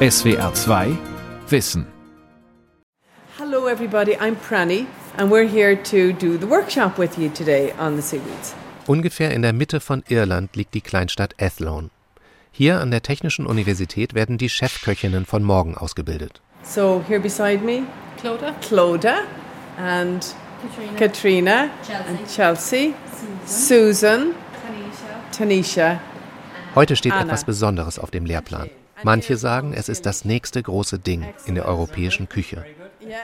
SWR 2 Wissen. Hello, everybody. I'm Prani, and we're here to do the workshop with you today on the seaweeds. Ungefähr in der Mitte von Irland liegt die Kleinstadt Athlone. Hier an der Technischen Universität werden die Chefköchinnen von morgen ausgebildet. So, here beside me, Clodagh, Clodagh and Katrina, and Chelsea, Susan, Tanisha. Heute steht Anna. etwas Besonderes auf dem Lehrplan. Manche sagen, es ist das nächste große Ding in der europäischen Küche.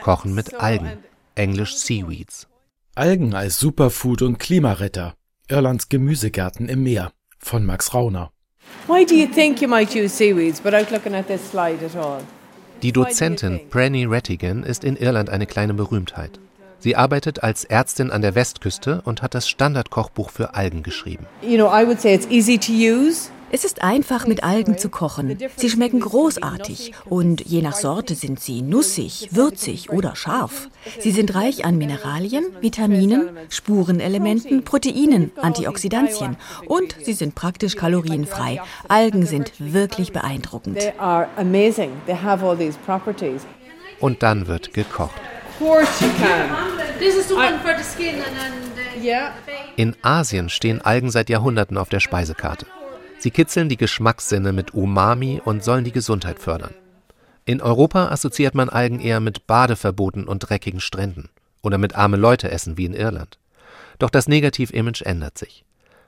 Kochen mit Algen, englisch Seaweeds. Algen als Superfood und Klimaretter. Irlands Gemüsegärten im Meer von Max Rauner. Why do you think you might use seaweeds without looking at this slide at all? Die Dozentin Pranny Rattigan ist in Irland eine kleine Berühmtheit. Sie arbeitet als Ärztin an der Westküste und hat das Standardkochbuch für Algen geschrieben. You know, I would say it's easy to use. Es ist einfach, mit Algen zu kochen. Sie schmecken großartig und je nach Sorte sind sie nussig, würzig oder scharf. Sie sind reich an Mineralien, Vitaminen, Spurenelementen, Proteinen, Antioxidantien und sie sind praktisch kalorienfrei. Algen sind wirklich beeindruckend. Und dann wird gekocht. In Asien stehen Algen seit Jahrhunderten auf der Speisekarte. Sie kitzeln die Geschmackssinne mit Umami und sollen die Gesundheit fördern. In Europa assoziiert man Algen eher mit Badeverboten und dreckigen Stränden oder mit arme Leute essen wie in Irland. Doch das Negativ-Image ändert sich.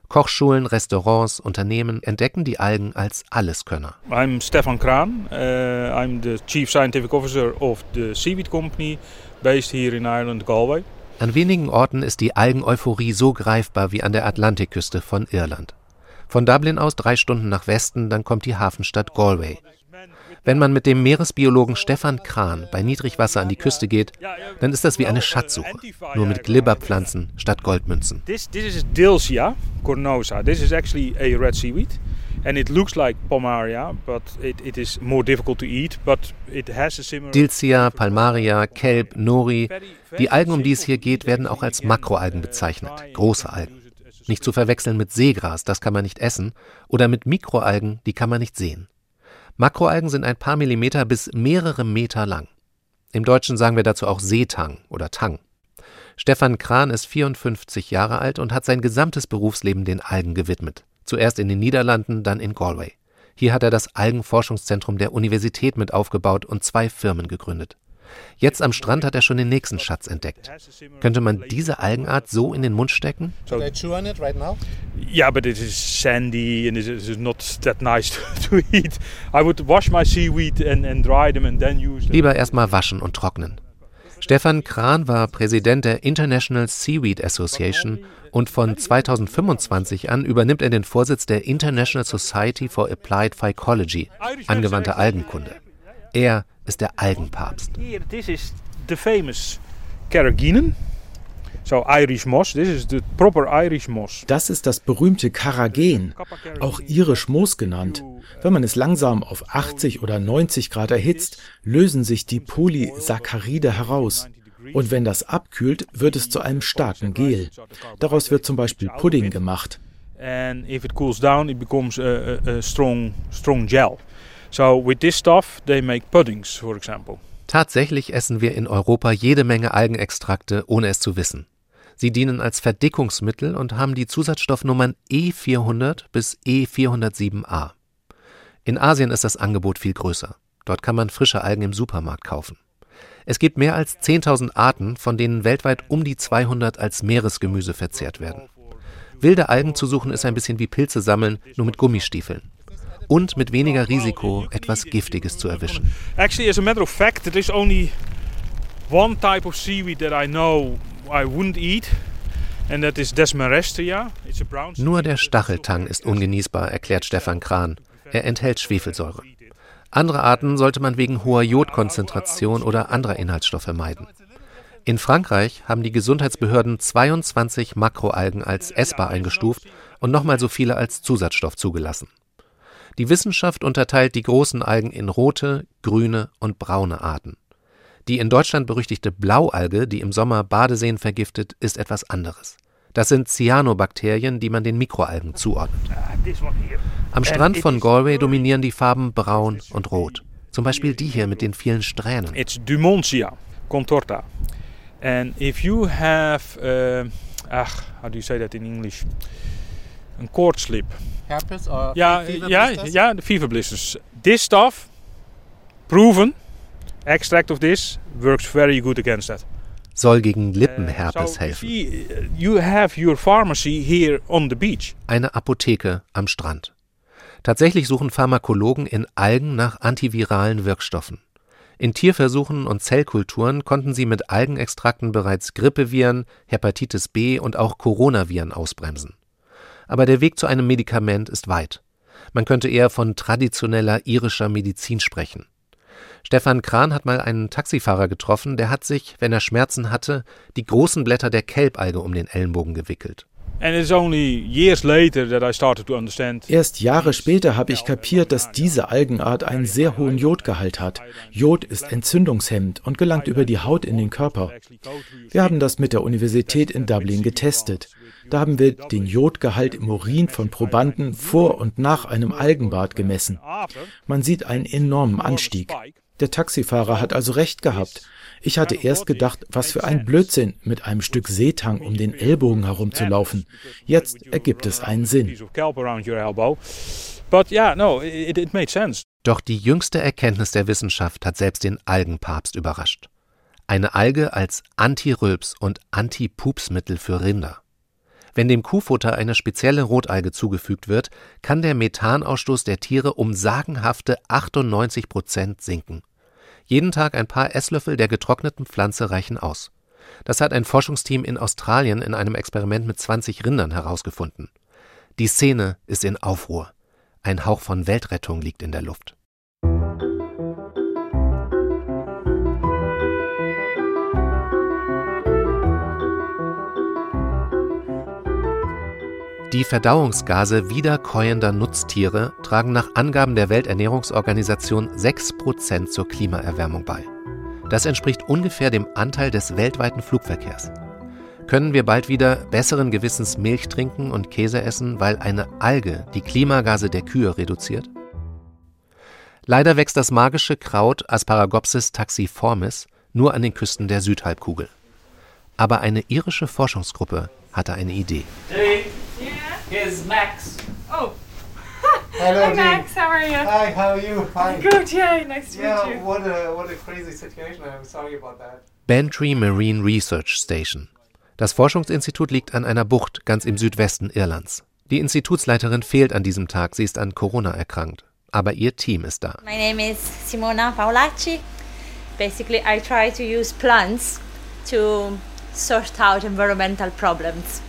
Kochschulen, Restaurants, Unternehmen entdecken die Algen als Alleskönner. I'm Stefan Kraan. Uh, I'm the Chief Scientific Officer of the Seaweed Company based here in Ireland, Galway. An wenigen Orten ist die Algen-Euphorie so greifbar wie an der Atlantikküste von Irland. Von Dublin aus drei Stunden nach Westen, dann kommt die Hafenstadt Galway. Wenn man mit dem Meeresbiologen Stefan Krahn bei Niedrigwasser an die Küste geht, dann ist das wie eine Schatzsuche, nur mit Glibberpflanzen statt Goldmünzen. This, this is Dilsia cornosa. This is actually a red seaweed. And it looks like Pomaria, but it, it is more difficult to eat, but it has a similar... Dilcia, Palmaria, Kelp, Nori, die Algen, um die es hier geht, werden auch als Makroalgen bezeichnet, große Algen. Nicht zu verwechseln mit Seegras, das kann man nicht essen, oder mit Mikroalgen, die kann man nicht sehen. Makroalgen sind ein paar Millimeter bis mehrere Meter lang. Im Deutschen sagen wir dazu auch Seetang oder Tang. Stefan Krahn ist 54 Jahre alt und hat sein gesamtes Berufsleben den Algen gewidmet. Zuerst in den Niederlanden, dann in Galway. Hier hat er das Algenforschungszentrum der Universität mit aufgebaut und zwei Firmen gegründet. Jetzt am Strand hat er schon den nächsten Schatz entdeckt. Könnte man diese Algenart so in den Mund stecken? Yeah, but it is sandy and it is not that nice to, to eat. I would wash my seaweed and, and dry them and then use them. Lieber erstmal waschen und trocknen. Stefan Krahn war Präsident der International Seaweed Association und von 2025 an übernimmt er den Vorsitz der International Society for Applied Phycology, angewandte Algenkunde. Er ist der Algenpapst. Here, this is the famous carrageenan. So Irish moss. This is the proper Irish moss. Das ist das berühmte Karagen, auch irisch Moos genannt. Wenn man es langsam auf 80 oder 90 Grad erhitzt, lösen sich die Polysaccharide heraus. Und wenn das abkühlt, wird es zu einem starken Gel. Daraus wird zum Beispiel Pudding gemacht. And if it cools down, it becomes a, a, a strong, strong gel. So with this stuff, they make puddings, for example. Tatsächlich essen wir in Europa jede Menge Algenextrakte, ohne es zu wissen. Sie dienen als Verdickungsmittel und haben die Zusatzstoffnummern E400 bis E407a. In Asien ist das Angebot viel größer. Dort kann man frische Algen im Supermarkt kaufen. Es gibt mehr als 10.000 Arten, von denen weltweit um die 200 als Meeresgemüse verzehrt werden. Wilde Algen zu suchen ist ein bisschen wie Pilze sammeln, nur mit Gummistiefeln. Und mit weniger Risiko, etwas Giftiges zu erwischen. Actually, as a matter of fact, there is only one type of seaweed that I know I wouldn't eat, Nur der Stacheltang ist ungenießbar, erklärt Stefan Krahn. Er enthält Schwefelsäure. Andere Arten sollte man wegen hoher Jodkonzentration oder anderer Inhaltsstoffe meiden. In Frankreich haben die Gesundheitsbehörden 22 Makroalgen als essbar eingestuft und nochmal so viele als Zusatzstoff zugelassen. Die Wissenschaft unterteilt die großen Algen in rote, grüne und braune Arten. Die in Deutschland berüchtigte Blaualge, die im Sommer Badeseen vergiftet, ist etwas anderes. Das sind Cyanobakterien, die man den Mikroalgen zuordnet. Am Strand von Galway dominieren die Farben braun und rot. Zum Beispiel die hier mit den vielen Strähnen. It's Dumontia contorta. And if you have, uh, ach, how do you say that in English? A cord slip. Herpes or Ja, ja, ja, the fever blisters. This stuff, proven, extract of this works very good against that. Soll gegen Uh, Lippenherpes helfen. if you- You have your pharmacy here on the beach. Eine Apotheke am Strand. Tatsächlich suchen Pharmakologen in Algen nach antiviralen Wirkstoffen. In Tierversuchen und Zellkulturen konnten sie mit Algenextrakten bereits Grippeviren, Hepatitis B und auch Coronaviren ausbremsen. Aber der Weg zu einem Medikament ist weit. Man könnte eher von traditioneller irischer Medizin sprechen. Stefan Kran hat mal einen Taxifahrer getroffen, der hat sich, wenn er Schmerzen hatte, die großen Blätter der Kelbalge um den Ellenbogen gewickelt. And it's only years later that I started to understand. Erst Jahre später habe ich kapiert, dass diese Algenart einen sehr hohen Jodgehalt hat. Jod ist entzündungshemmend und gelangt über die Haut in den Körper. Wir haben das mit der Universität in Dublin getestet. Da haben wir den Jodgehalt im Urin von Probanden vor und nach einem Algenbad gemessen. Man sieht einen enormen Anstieg. Der Taxifahrer hat also recht gehabt. Ich hatte erst gedacht, was für ein Blödsinn, mit einem Stück Seetang um den Ellbogen herumzulaufen. Jetzt ergibt es einen Sinn. Doch die jüngste Erkenntnis der Wissenschaft hat selbst den Algenpapst überrascht. Eine Alge als Anti-Rülps- und Anti-Pupsmittel für Rinder. Wenn dem Kuhfutter eine spezielle Rotalge zugefügt wird, kann der Methanausstoß der Tiere um sagenhafte 98 Prozent sinken. Jeden Tag ein paar Esslöffel der getrockneten Pflanze reichen aus. Das hat ein Forschungsteam in Australien in einem Experiment mit 20 Rindern herausgefunden. Die Szene ist in Aufruhr. Ein Hauch von Weltrettung liegt in der Luft. Die Verdauungsgase wiederkäuender Nutztiere tragen nach Angaben der Welternährungsorganisation 6% zur Klimaerwärmung bei. Das entspricht ungefähr dem Anteil des weltweiten Flugverkehrs. Können wir bald wieder besseren Gewissens Milch trinken und Käse essen, weil eine Alge die Klimagase der Kühe reduziert? Leider wächst das magische Kraut Asparagopsis taxiformis nur an den Küsten der Südhalbkugel. Aber eine irische Forschungsgruppe hatte eine Idee. Dee, here's Max. Oh, Hello, hi. Max, how are you? Hi, how are you? Fine. Good, yeah, nice to Yeah, meet you. what a what a crazy situation. I'm sorry about that. Bantry Marine Research Station. Das Forschungsinstitut liegt an einer Bucht ganz im Südwesten Irlands. Die Institutsleiterin fehlt an diesem Tag, sie ist an Corona erkrankt. Aber ihr Team ist da. My name is Simona Paolacci. Basically, I try to use plants to sort out environmental problems.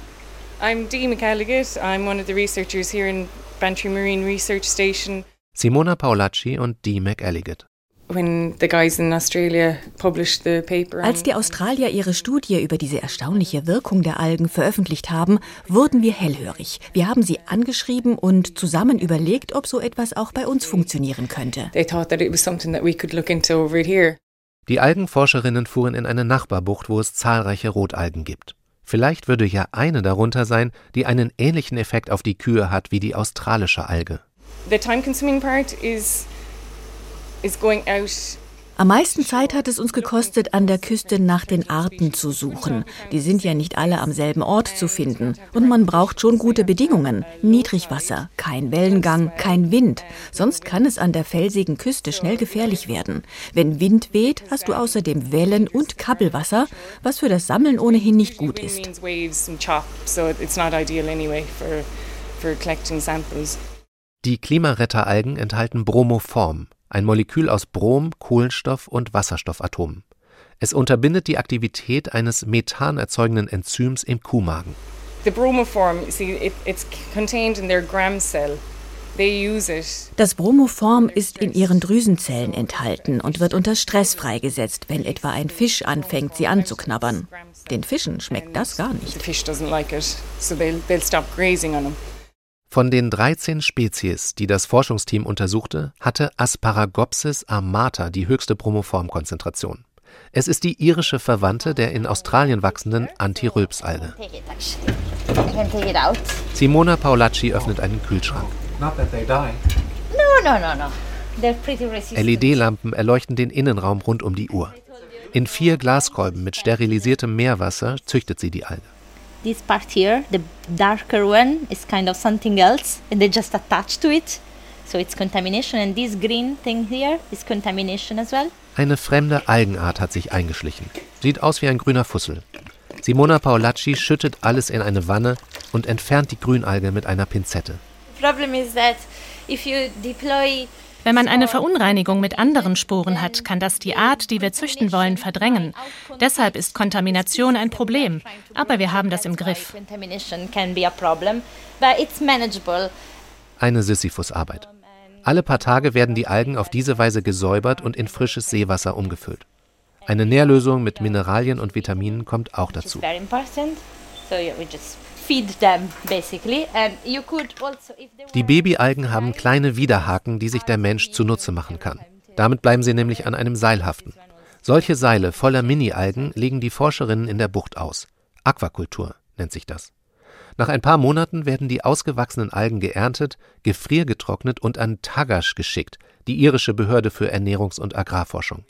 I'm Dee McElligott. I'm one of the researchers here in Bantry Marine Research Station. Simona Paolacci und Dee McElligott. When the guys in Australia published the paper, Als die Australier ihre Studie über diese erstaunliche Wirkung der Algen veröffentlicht haben, wurden wir hellhörig. Wir haben sie angeschrieben und zusammen überlegt, ob so etwas auch bei uns funktionieren könnte. they thought that it was something that we could look into over here. Die Algenforscherinnen fuhren in eine Nachbarbucht, wo es zahlreiche Rotalgen gibt. Vielleicht würde ja eine darunter sein, die einen ähnlichen Effekt auf die Kühe hat wie die australische Alge. The time-consuming part is is going out. Am meisten Zeit hat es uns gekostet, an der Küste nach den Arten zu suchen. Die sind ja nicht alle am selben Ort zu finden. Und man braucht schon gute Bedingungen. Niedrigwasser, kein Wellengang, kein Wind. Sonst kann es an der felsigen Küste schnell gefährlich werden. Wenn Wind weht, hast du außerdem Wellen und Kabbelwasser, was für das Sammeln ohnehin nicht gut ist. means waves and chop, so it's not ideal anyway for for collecting samples. Die Klimaretteralgen enthalten Bromoform, ein Molekül aus Brom, Kohlenstoff und Wasserstoffatomen. Es unterbindet die Aktivität eines Methan erzeugenden Enzyms im Kuhmagen. The bromoform, you see, it, it's contained in their gram cell. They use it. Das Bromoform ist in ihren Drüsenzellen enthalten und wird unter Stress freigesetzt, wenn etwa ein Fisch anfängt, sie anzuknabbern. Den Fischen schmeckt das gar nicht. Von den 13 Spezies, die das Forschungsteam untersuchte, hatte Asparagopsis armata die höchste Bromoformkonzentration. Es ist die irische Verwandte der in Australien wachsenden Antirülpsalge. Simona Paolacci öffnet einen Kühlschrank. LED-Lampen erleuchten den Innenraum rund um die Uhr. In vier Glaskolben mit sterilisiertem Meerwasser züchtet sie die Alge. This part here, the darker one, is kind of something else, and they just attach to it. So it's contamination, and this green thing here is contamination as well. Eine fremde Algenart hat sich eingeschlichen. Sieht aus wie ein grüner Fussel. Simona Paolacci schüttet alles in eine Wanne und entfernt die Grünalge mit einer Pinzette. Problem is that if you deploy Wenn man eine Verunreinigung mit anderen Sporen hat, kann das die Art, die wir züchten wollen, verdrängen. Deshalb ist Kontamination ein Problem. Aber wir haben das im Griff. Eine Sisyphusarbeit. Alle paar Tage werden die Algen auf diese Weise gesäubert und in frisches Seewasser umgefüllt. Eine Nährlösung mit Mineralien und Vitaminen kommt auch dazu. Also Die Babyalgen haben kleine Widerhaken, die sich der Mensch zunutze machen kann. Damit bleiben sie nämlich an einem Seil haften. Solche Seile voller Mini-Algen legen die Forscherinnen in der Bucht aus. Aquakultur nennt sich das. Nach ein paar Monaten werden die ausgewachsenen Algen geerntet, gefriergetrocknet und an Tagasch geschickt, die irische Behörde für Ernährungs- und Agrarforschung.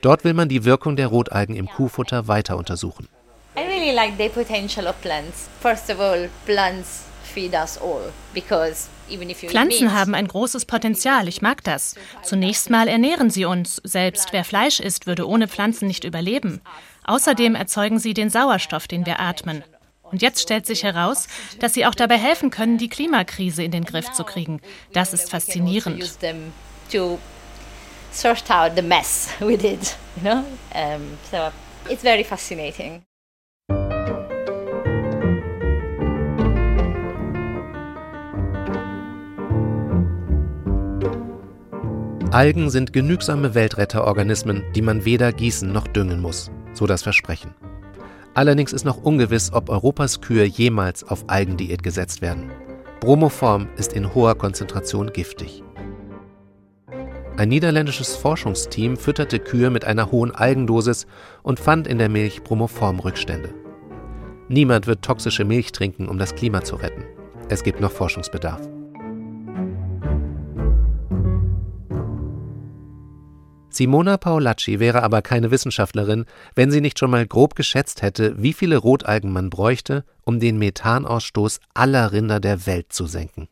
Dort will man die Wirkung der Rotalgen im Kuhfutter weiter untersuchen. I really like the potential of plants. First of all, plants feed us all because even if you eat Pflanzen haben ein großes Potenzial, ich mag das. Zunächst mal ernähren sie uns. Selbst wer Fleisch isst, würde ohne Pflanzen nicht überleben. Außerdem erzeugen sie den Sauerstoff, den wir atmen. Und jetzt stellt sich heraus, dass sie auch dabei helfen können, die Klimakrise in den Griff zu kriegen. Das ist also faszinierend. to sort out the mess we did, you know. Um, so it's very fascinating. Algen sind genügsame Weltretterorganismen, die man weder gießen noch düngen muss, so das Versprechen. Allerdings ist noch ungewiss, ob Europas Kühe jemals auf Algendiät gesetzt werden. Bromoform ist in hoher Konzentration giftig. Ein niederländisches Forschungsteam fütterte Kühe mit einer hohen Algendosis und fand in der Milch Bromoform-Rückstände. Niemand wird toxische Milch trinken, um das Klima zu retten. Es gibt noch Forschungsbedarf. Simona Paolacci wäre aber keine Wissenschaftlerin, wenn sie nicht schon mal grob geschätzt hätte, wie viele Rotalgen man bräuchte, um den Methanausstoß aller Rinder der Welt zu senken.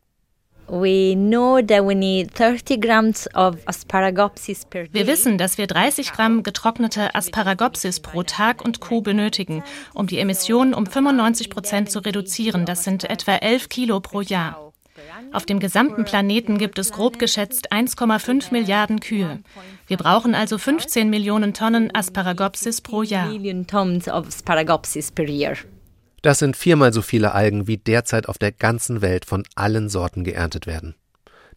We know that we need 30 grams of asparagopsis per day. Wir wissen, dass wir 30 Gramm getrocknete Asparagopsis pro Tag und Kuh benötigen, um die Emissionen um 95 Prozent zu reduzieren. Das sind etwa 11 Kilo pro Jahr. Auf dem gesamten Planeten gibt es grob geschätzt 1,5 Milliarden Kühe. Wir brauchen also 15 Millionen Tonnen Asparagopsis pro Jahr. Das sind viermal so viele Algen, wie derzeit auf der ganzen Welt von allen Sorten geerntet werden.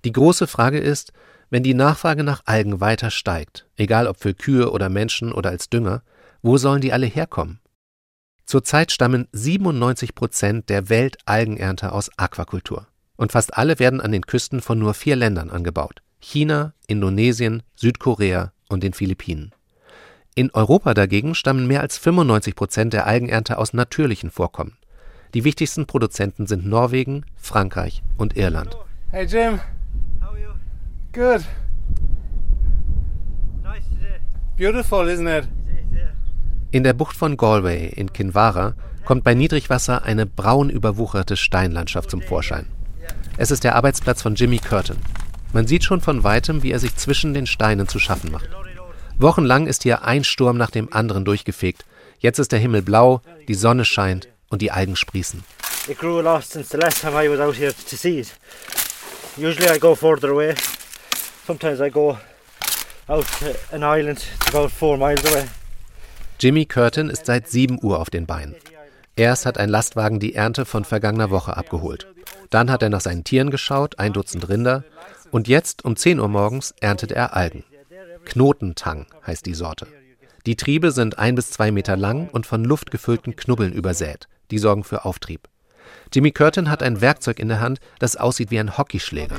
Die große Frage ist, wenn die Nachfrage nach Algen weiter steigt, egal ob für Kühe oder Menschen oder als Dünger, wo sollen die alle herkommen? Zurzeit stammen 97 Prozent der Weltalgenernte aus Aquakultur. Und fast alle werden an den Küsten von nur vier Ländern angebaut. China, Indonesien, Südkorea und den Philippinen. In Europa dagegen stammen mehr als 95 Prozent der Algenernte aus natürlichen Vorkommen. Die wichtigsten Produzenten sind Norwegen, Frankreich und Irland. Hey Jim. How are you? Good. Nice today. Beautiful, isn't it? In der Bucht von Galway in Kinvara kommt bei Niedrigwasser eine braun überwucherte Steinlandschaft zum Vorschein. Es ist der Arbeitsplatz von Jimmy Curtin. Man sieht schon von weitem, wie er sich zwischen den Steinen zu schaffen macht. Wochenlang ist hier ein Sturm nach dem anderen durchgefegt. Jetzt ist der Himmel blau, die Sonne scheint und die Algen sprießen. It grew a lot since the last time I was out here to see it. Usually I go further away. Sometimes I go out an island about four miles away. Jimmy Curtin ist seit 7 Uhr auf den Beinen. Erst hat ein Lastwagen die Ernte von vergangener Woche abgeholt. Dann hat er nach seinen Tieren geschaut, ein Dutzend Rinder. Und jetzt um 10 Uhr morgens erntet er Algen. Knotentang heißt die Sorte. Die Triebe sind ein bis zwei Meter lang und von luftgefüllten Knubbeln übersät. Die sorgen für Auftrieb. Jimmy Curtin hat ein Werkzeug in der Hand, das aussieht wie ein Hockeyschläger.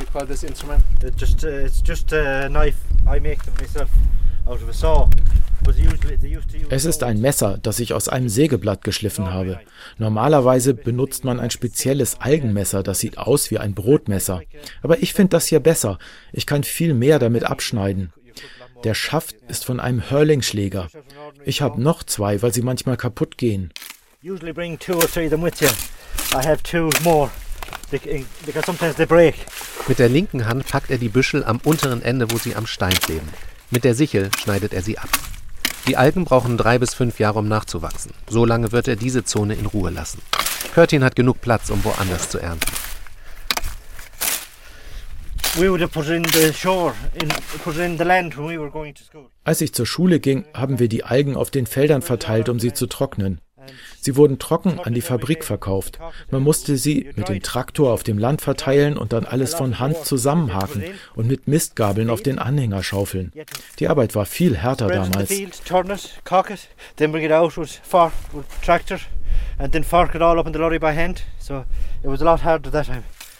Es ist ein Messer, das ich aus einem Sägeblatt geschliffen habe. Normalerweise benutzt man ein spezielles Algenmesser, das sieht aus wie ein Brotmesser. Aber ich finde das hier besser. Ich kann viel mehr damit abschneiden. Der Schaft ist von einem Hurlingschläger. Ich habe noch zwei, weil sie manchmal kaputt gehen. Usually bring two or three of them with you. I have two more because sometimes they break. Mit der linken Hand packt er die Büschel am unteren Ende, wo sie am Stein kleben. Mit der Sichel schneidet er sie ab. Die Algen brauchen drei bis fünf Jahre, um nachzuwachsen. So lange wird er diese Zone in Ruhe lassen. Curtin hat genug Platz, um woanders zu ernten. Als ich zur Schule ging, haben wir die Algen auf den Feldern verteilt, um sie zu trocknen. Sie wurden trocken an die Fabrik verkauft. Man musste sie mit dem Traktor auf dem Land verteilen und dann alles von Hand zusammenhaken und mit Mistgabeln auf den Anhänger schaufeln. Die Arbeit war viel härter damals.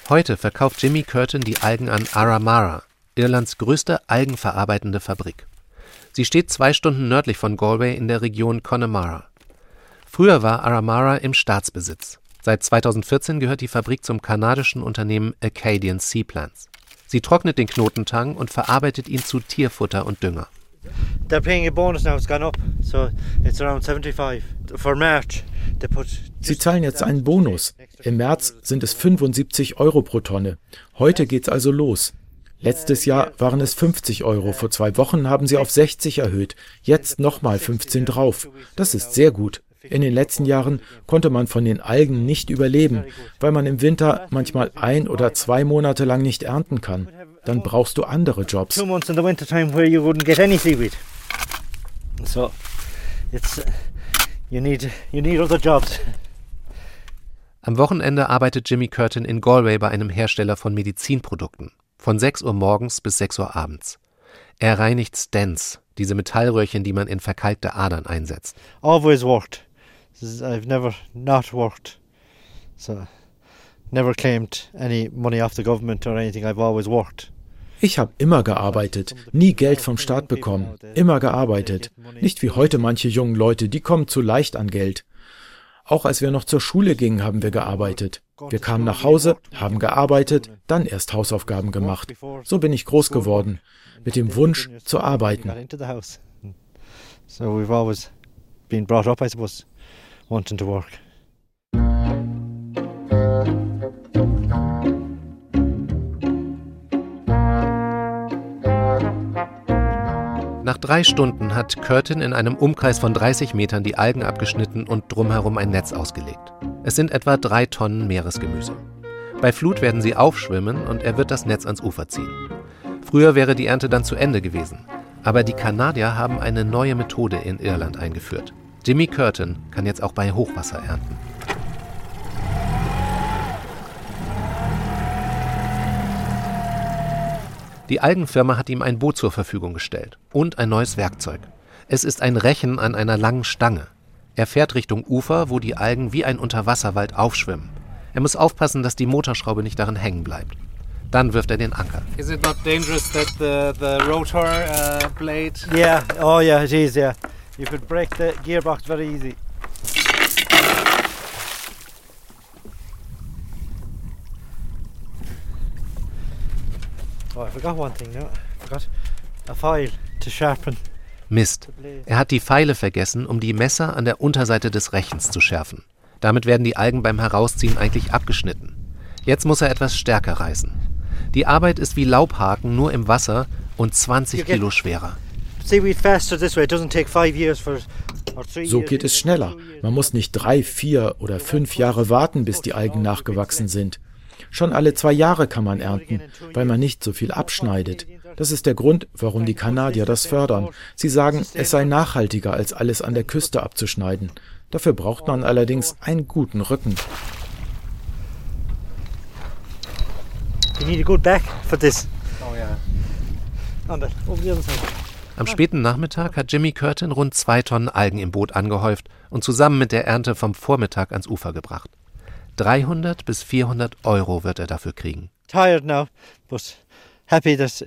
Heute verkauft Jimmy Curtin die Algen an Aramara, Irlands größte algenverarbeitende Fabrik. Sie steht zwei Stunden nördlich von Galway in der Region Connemara. Früher war Aramara im Staatsbesitz. Seit 2014 gehört die Fabrik zum kanadischen Unternehmen Acadian Seaplants. Sie trocknet den Knotentang und verarbeitet ihn zu Tierfutter und Dünger. They're paying a bonus now, it's gone up, so it's around 75. For March, they put Sie zahlen jetzt einen Bonus. Im März sind es 75 Euro pro Tonne. Heute geht's also los. Letztes Jahr waren es 50 Euro, vor zwei Wochen haben sie auf 60 erhöht, jetzt nochmal 15 drauf. Das ist sehr gut. In den letzten Jahren konnte man von den Algen nicht überleben, weil man im Winter manchmal ein oder zwei Monate lang nicht ernten kann. Dann brauchst du andere Jobs. So, it's, you need, you need other jobs. Am Wochenende arbeitet Jimmy Curtin in Galway bei einem Hersteller von Medizinprodukten. Von 6 Uhr morgens bis 6 Uhr abends. Er reinigt Stents, diese Metallröhrchen, die man in verkalkte Adern einsetzt. Always worked. I've never not worked. So never claimed any money off the government or anything. I've always worked. Ich habe immer gearbeitet, nie Geld vom Staat bekommen, immer gearbeitet. Nicht wie heute manche jungen Leute, die kommen zu leicht an Geld. Auch als wir noch zur Schule gingen, haben wir gearbeitet. Wir kamen nach Hause, haben gearbeitet, dann erst Hausaufgaben gemacht. So bin ich groß geworden, mit dem Wunsch zu arbeiten. So we've always been brought up, I suppose, wanting to work. Nach drei Stunden hat Curtin in einem Umkreis von 30 Metern die Algen abgeschnitten und drumherum ein Netz ausgelegt. Es sind etwa drei Tonnen Meeresgemüse. Bei Flut werden sie aufschwimmen und er wird das Netz ans Ufer ziehen. Früher wäre die Ernte dann zu Ende gewesen. Aber die Kanadier haben eine neue Methode in Irland eingeführt. Jimmy Curtin kann jetzt auch bei Hochwasser ernten. Die Algenfirma hat ihm ein Boot zur Verfügung gestellt und ein neues Werkzeug. Es ist ein Rechen an einer langen Stange. Er fährt Richtung Ufer, wo die Algen wie ein Unterwasserwald aufschwimmen. Er muss aufpassen, dass die Motorschraube nicht darin hängen bleibt. Dann wirft er den Anker. Is it not dangerous that the, the rotor uh, blade? Yeah, oh yeah, it is, yeah. You could break the gearbox very easy. Oh, I forgot one thing now. I forgot a file to sharpen. Mist. Er hat die Pfeile vergessen, um die Messer an der Unterseite des Rechens zu schärfen. Damit werden die Algen beim Herausziehen eigentlich abgeschnitten. Jetzt muss er etwas stärker reißen. Die Arbeit ist wie Laubhaken, nur im Wasser und 20 Kilo schwerer. So geht es schneller. Man muss nicht drei, vier oder fünf Jahre warten, bis die Algen nachgewachsen sind. Schon alle zwei Jahre kann man ernten, weil man nicht so viel abschneidet. Das ist der Grund, warum die Kanadier das fördern. Sie sagen, es sei nachhaltiger, als alles an der Küste abzuschneiden. Dafür braucht man allerdings einen guten Rücken. You need a good back for this. Oh yeah. over the other side. Am späten Nachmittag hat Jimmy Curtin rund zwei Tonnen Algen im Boot angehäuft und zusammen mit der Ernte vom Vormittag ans Ufer gebracht. 300 bis 400 Euro wird er dafür kriegen. Tired now, but happy that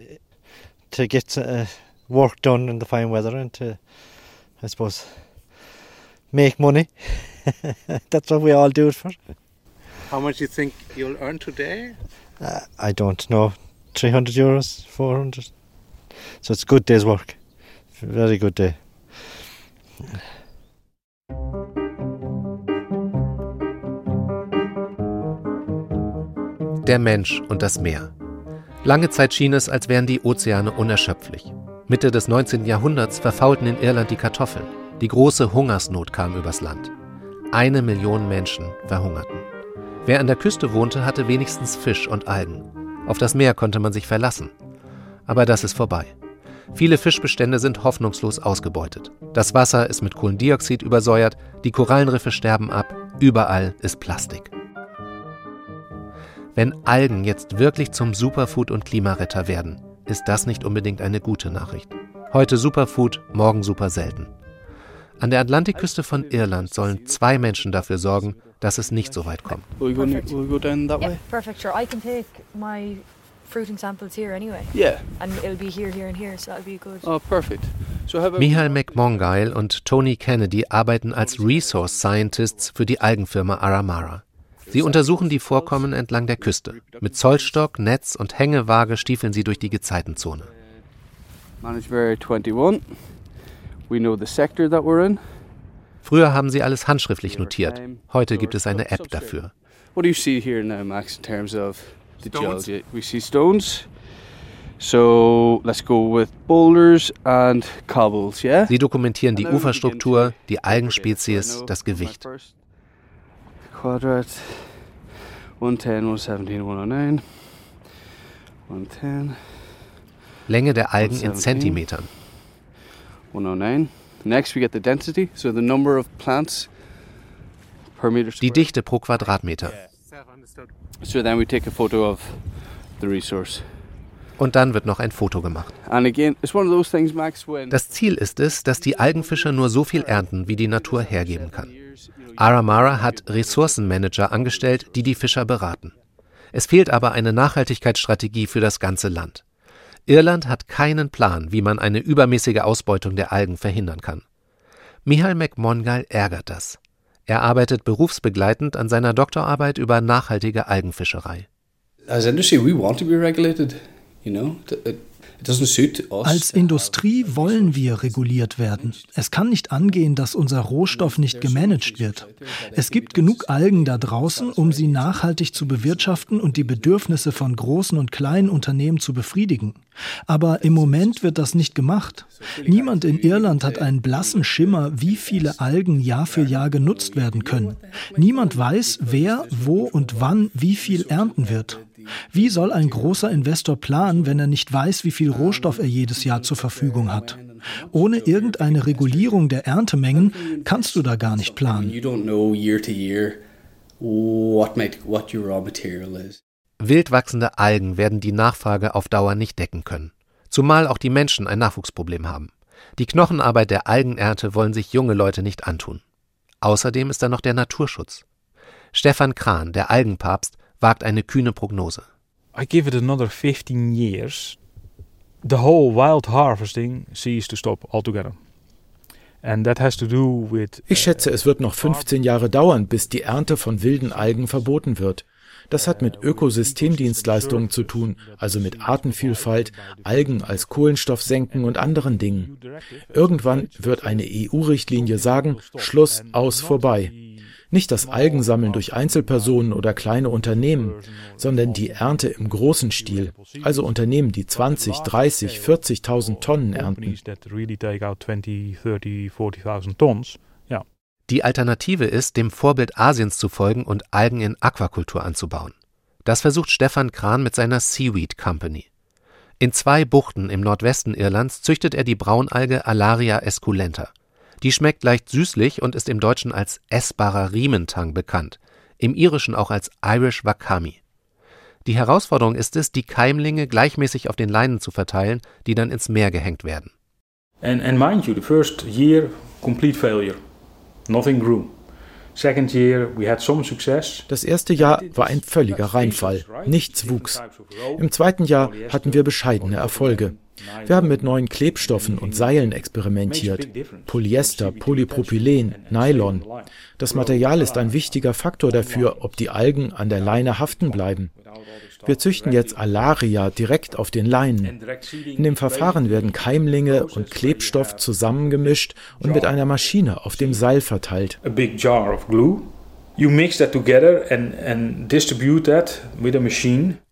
to get uh, work done in the fine weather and to I suppose, make money. That's what we all do it for. How much do you think you'll earn today? Uh, I don't know, 300 euros, 400. So it's a good day's work. Very good day. Der Mensch und das Meer. Lange Zeit schien es, als wären die Ozeane unerschöpflich. Mitte des 19. Jahrhunderts verfaulten in Irland die Kartoffeln. Die große Hungersnot kam übers Land. Eine Million Menschen verhungerten. Wer an der Küste wohnte, hatte wenigstens Fisch und Algen. Auf das Meer konnte man sich verlassen. Aber das ist vorbei. Viele Fischbestände sind hoffnungslos ausgebeutet. Das Wasser ist mit Kohlendioxid übersäuert, die Korallenriffe sterben ab, überall ist Plastik. Wenn Algen jetzt wirklich zum Superfood und Klimaretter werden, ist das nicht unbedingt eine gute Nachricht. Heute Superfood, morgen super selten. An der Atlantikküste von Irland sollen zwei Menschen dafür sorgen, dass es nicht so weit kommt. Perfect. Fruiting samples here anyway. Yeah. And it'll be here, here, and here, so that'll be good. Oh, perfect. Michael McMongeil und Tony Kennedy arbeiten als Resource Scientists für die Algenfirma Aramara. Sie untersuchen die Vorkommen entlang der Küste. Mit Zollstock, Netz und Hängewaage stiefeln sie durch die Gezeitenzone. Managed Area 21. We know the sector that we're in. Früher haben sie alles handschriftlich notiert. Heute gibt es eine App dafür. What do you see here now, Max, in terms of the geology? We see stones. So let's go with boulders and cobbles, yeah? Sie dokumentieren die Uferstruktur, die Algenspezies, das Gewicht. Quadrat 110, 117, 109. 110, Länge der Algen in 117. Zentimetern. 109. Next we get the density, so the number of plants per meter Die. Dichte pro Quadratmeter. So then we take a photo of the resource. Und dann wird noch ein Foto gemacht. Das Ziel ist es, dass die Algenfischer nur so viel ernten, wie die Natur hergeben kann. Aramara hat Ressourcenmanager angestellt, die die Fischer beraten. Es fehlt aber eine Nachhaltigkeitsstrategie für das ganze Land. Irland hat keinen Plan, wie man eine übermäßige Ausbeutung der Algen verhindern kann. Michael McMongal ärgert das. Er arbeitet berufsbegleitend an seiner Doktorarbeit über nachhaltige Algenfischerei. As industry, we want to be regulated. You know, Als Industrie wollen wir reguliert werden. Es kann nicht angehen, dass unser Rohstoff nicht gemanagt wird. Es gibt genug Algen da draußen, um sie nachhaltig zu bewirtschaften und die Bedürfnisse von großen und kleinen Unternehmen zu befriedigen. Aber im Moment wird das nicht gemacht. Niemand in Irland hat einen blassen Schimmer, wie viele Algen Jahr für Jahr genutzt werden können. Niemand weiß, wer, wo und wann wie viel ernten wird. Wie soll ein großer Investor planen, wenn er nicht weiß, wie viel Rohstoff er jedes Jahr zur Verfügung hat? Ohne irgendeine Regulierung der Erntemengen kannst du da gar nicht planen. you don't know year to year what might, what your raw material is. Wild wachsende Algen werden die Nachfrage auf Dauer nicht decken können. Zumal auch die Menschen ein Nachwuchsproblem haben. Die Knochenarbeit der Algenernte wollen sich junge Leute nicht antun. Außerdem ist da noch der Naturschutz. Stefan Kran, der Algenpapst, wagt eine kühne Prognose. I give it another 15 years, the whole wild harvesting ceases to stop altogether. And that has to do with Ich schätze, es wird noch 15 Jahre dauern, bis die Ernte von wilden Algen verboten wird. Das hat mit Ökosystemdienstleistungen zu tun, also mit Artenvielfalt, Algen als Kohlenstoff senken und anderen Dingen. Irgendwann wird eine EU-Richtlinie sagen, Schluss, aus, vorbei. Nicht das Algensammeln durch Einzelpersonen oder kleine Unternehmen, sondern die Ernte im großen Stil, also Unternehmen, die 20, 30, 40.000 Tonnen ernten. companies that really take out 20, 30, 40,000 tons. Ja. Die Alternative ist, dem Vorbild Asiens zu folgen und Algen in Aquakultur anzubauen. Das versucht Stefan Kran mit seiner Seaweed Company. In zwei Buchten im Nordwesten Irlands züchtet er die Braunalge Alaria esculenta. Die schmeckt leicht süßlich und ist im Deutschen als essbarer Riementang bekannt, im Irischen auch als Irish Wakami. Die Herausforderung ist es, die Keimlinge gleichmäßig auf den Leinen zu verteilen, die dann ins Meer gehängt werden. And, and mind you, the first year, complete failure. Nothing grew. Das erste Jahr war ein völliger Reinfall. Nichts wuchs. Im zweiten Jahr hatten wir bescheidene Erfolge. Wir haben mit neuen Klebstoffen und Seilen experimentiert. Polyester, Polypropylen, Nylon. Das Material ist ein wichtiger Faktor dafür, ob die Algen an der Leine haften bleiben. Wir züchten jetzt Alaria direkt auf den Leinen. In dem Verfahren werden Keimlinge und Klebstoff zusammengemischt und mit einer Maschine auf dem Seil verteilt.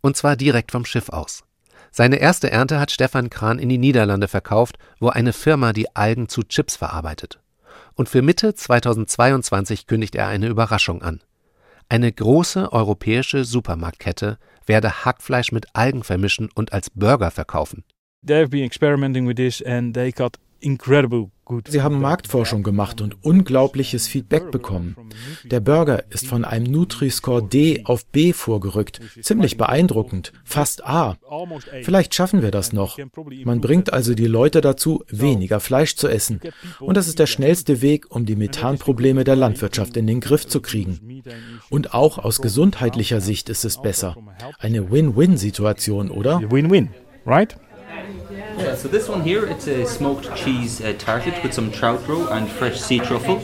Und zwar direkt vom Schiff aus. Seine erste Ernte hat Stefan Kran in die Niederlande verkauft, wo eine Firma die Algen zu Chips verarbeitet. Und für Mitte 2022 kündigt er eine Überraschung an. Eine große europäische Supermarktkette werde Hackfleisch mit Algen vermischen und als Burger verkaufen. They have been experimenting with this and they got incredible Sie haben Marktforschung gemacht und unglaubliches Feedback bekommen. Der Burger ist von einem Nutri-Score D auf B vorgerückt. Ziemlich beeindruckend. Fast A. Vielleicht schaffen wir das noch. Man bringt also die Leute dazu, weniger Fleisch zu essen. Und das ist der schnellste Weg, um die Methanprobleme der Landwirtschaft in den Griff zu kriegen. Und auch aus gesundheitlicher Sicht ist es besser. Eine Win-Win-Situation, oder? Win-win, right? Yeah, so this one here, it's a smoked cheese uh, tarted with some trout roe and fresh sea truffle.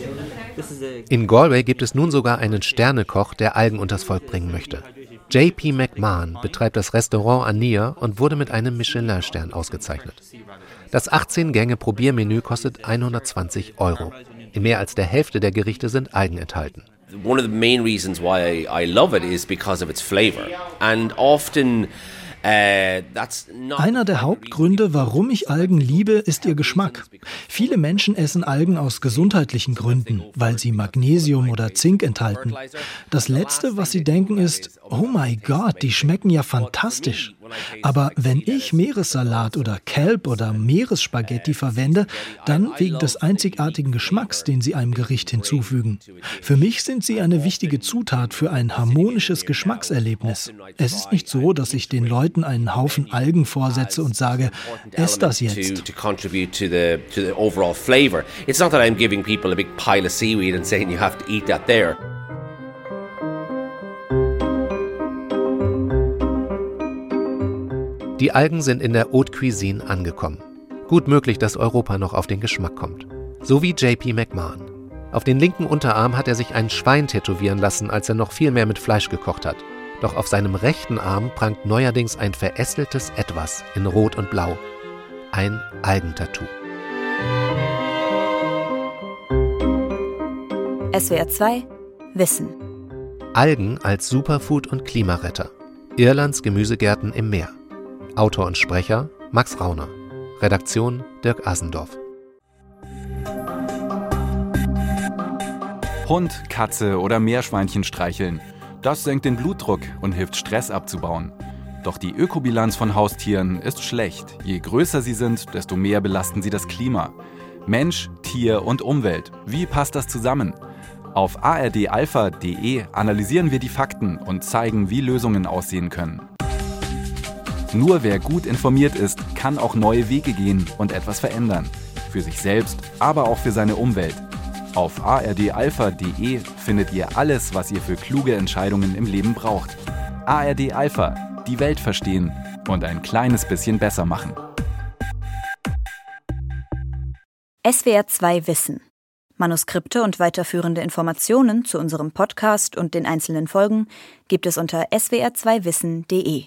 In Galway gibt es nun sogar einen Sternekoch, der Algen unters Volk bringen möchte. JP McMahon betreibt das Restaurant Ania und wurde mit einem Michelin-Stern ausgezeichnet. Das 18-Gänge-Probiermenü kostet 120 Euro. In mehr als der Hälfte der Gerichte sind Algen enthalten. One of the main reasons why I love it is because of its flavor. And often Einer der Hauptgründe, warum ich Algen liebe, ist ihr Geschmack. Viele Menschen essen Algen aus gesundheitlichen Gründen, weil sie Magnesium oder Zink enthalten. Das Letzte, was sie denken, ist, oh mein Gott, die schmecken ja fantastisch. Aber wenn ich Meeressalat oder Kelb oder Meeresspaghetti verwende, dann wegen des einzigartigen Geschmacks, den sie einem Gericht hinzufügen. Für mich sind sie eine wichtige Zutat für ein harmonisches Geschmackserlebnis. Es ist nicht so, dass ich den Leuten einen Haufen Algen vorsetze und sage, ess das jetzt. It's not that I'm giving people a big pile of seaweed and saying you have to eat that there. Die Algen sind in der Haute Cuisine angekommen. Gut möglich, dass Europa noch auf den Geschmack kommt. So wie JP McMahon. Auf den linken Unterarm hat er sich ein Schwein tätowieren lassen, als er noch viel mehr mit Fleisch gekocht hat. Doch auf seinem rechten Arm prangt neuerdings ein verästeltes Etwas in Rot und Blau. Ein Algentattoo. SWR 2 Wissen. Algen als Superfood und Klimaretter. Irlands Gemüsegärten im Meer. Autor und Sprecher Max Rauner. Redaktion Dirk Asendorf. Hund, Katze oder Meerschweinchen streicheln. Das senkt den Blutdruck und hilft Stress abzubauen. Doch die Ökobilanz von Haustieren ist schlecht. Je größer sie sind, desto mehr belasten sie das Klima. Mensch, Tier und Umwelt. Wie passt das zusammen? Auf ardalpha.de analysieren wir die Fakten und zeigen, wie Lösungen aussehen können. Nur wer gut informiert ist, kann auch neue Wege gehen und etwas verändern. Für sich selbst, aber auch für seine Umwelt. Auf ardalpha.de findet ihr alles, was ihr für kluge Entscheidungen im Leben braucht. ARD Alpha, die Welt verstehen und ein kleines bisschen besser machen. SWR 2 Wissen. Manuskripte und weiterführende Informationen zu unserem Podcast und den einzelnen Folgen gibt es unter swr2wissen.de.